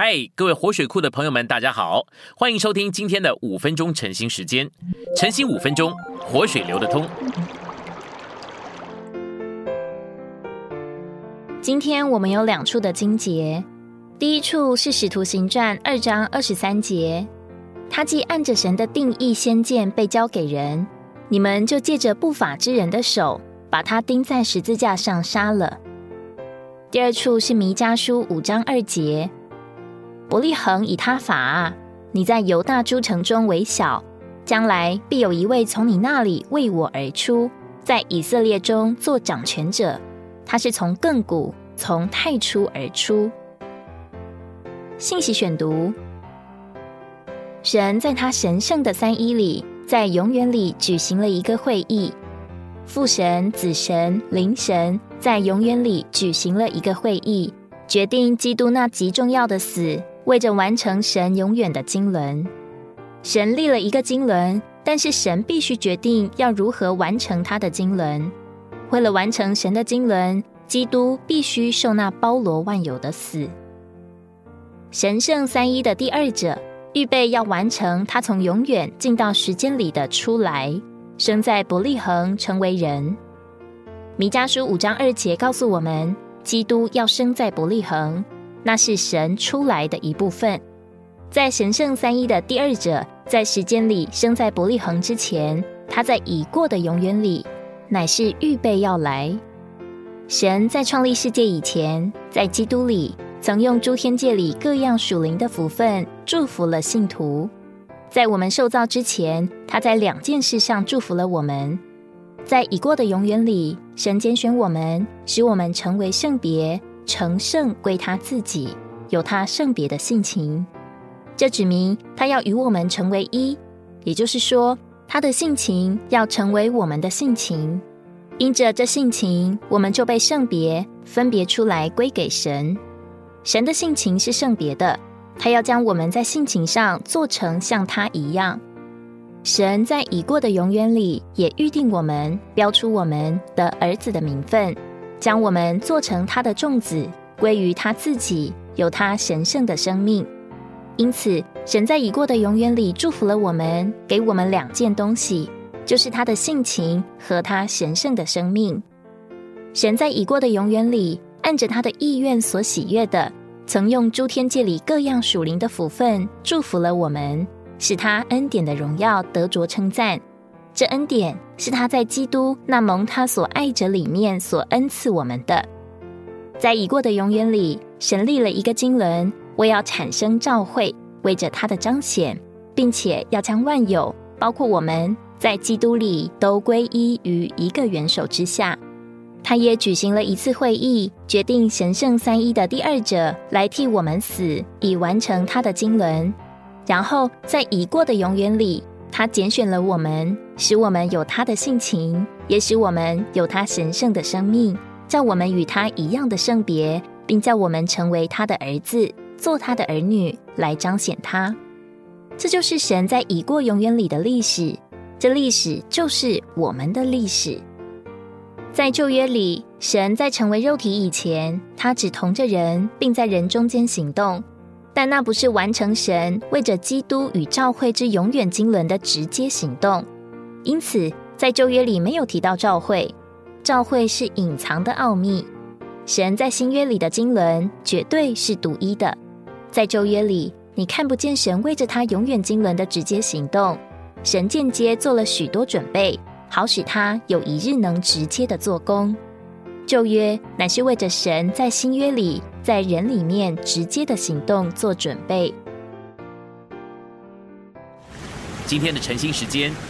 嗨，各位活水库的朋友们，大家好，欢迎收听今天的五分钟晨兴时间。晨兴五分钟，活水流得通。今天我们有两处的经节，第一处是使徒行传二章二十三节，他既按着神的定义先见被交给人，你们就借着不法之人的手，把他钉在十字架上杀了。第二处是弥迦书五章二节。伯利恒以他法，你在犹大诸城中为小，将来必有一位从你那里为我而出，在以色列中做掌权者。他是从亘古从太初而出。信息选读：神在他神圣的三一里，在永远里举行了一个会议。父神、子神、灵神在永远里举行了一个会议，决定基督那极重要的死。为着完成神永远的经纶，神立了一个经纶，但是神必须决定要如何完成他的经纶。为了完成神的经纶，基督必须受那包罗万有的死。神圣三一的第二者预备要完成他从永远进到时间里的出来，生在伯利恒成为人。弥迦书五章二节告诉我们，基督要生在伯利恒。那是神出来的一部分，在神圣三一的第二者，在时间里生在伯利恒之前，他在已过的永远里，乃是预备要来。神在创立世界以前，在基督里，曾用诸天界里各样属灵的福分祝福了信徒。在我们受造之前，他在两件事上祝福了我们。在已过的永远里，神拣选我们，使我们成为圣别。成圣归他自己，有他圣别的性情，这指明他要与我们成为一，也就是说，他的性情要成为我们的性情。因着这性情，我们就被圣别分别出来归给神。神的性情是圣别的，他要将我们在性情上做成像他一样。神在已过的永远里也预定我们，标出我们的儿子的名分。将我们做成他的众子，归于他自己，有他神圣的生命。因此，神在已过的永远里祝福了我们，给我们两件东西，就是他的性情和他神圣的生命。神在已过的永远里，按着他的意愿所喜悦的，曾用诸天界里各样属灵的福分祝福了我们，使他恩典的荣耀得着称赞。这恩典是他在基督那蒙他所爱者里面所恩赐我们的。在已过的永远里，神立了一个经纶，为要产生召会，为着他的彰显，并且要将万有，包括我们在基督里，都归依于一个元首之下。他也举行了一次会议，决定神圣三一的第二者来替我们死，以完成他的经纶。然后在已过的永远里。他拣选了我们，使我们有他的性情，也使我们有他神圣的生命，叫我们与他一样的圣别，并叫我们成为他的儿子，做他的儿女，来彰显他。这就是神在已过永远里的历史，这历史就是我们的历史。在旧约里，神在成为肉体以前，他只同着人，并在人中间行动。但那不是完成神为着基督与教会之永远经纶的直接行动，因此在旧约里没有提到教会，教会是隐藏的奥秘。神在新约里的经纶绝对是独一的，在旧约里你看不见神为着他永远经纶的直接行动，神间接做了许多准备，好使他有一日能直接的做工。旧约乃是为着神在新约里，在人里面直接的行动做准备。今天的晨兴时间，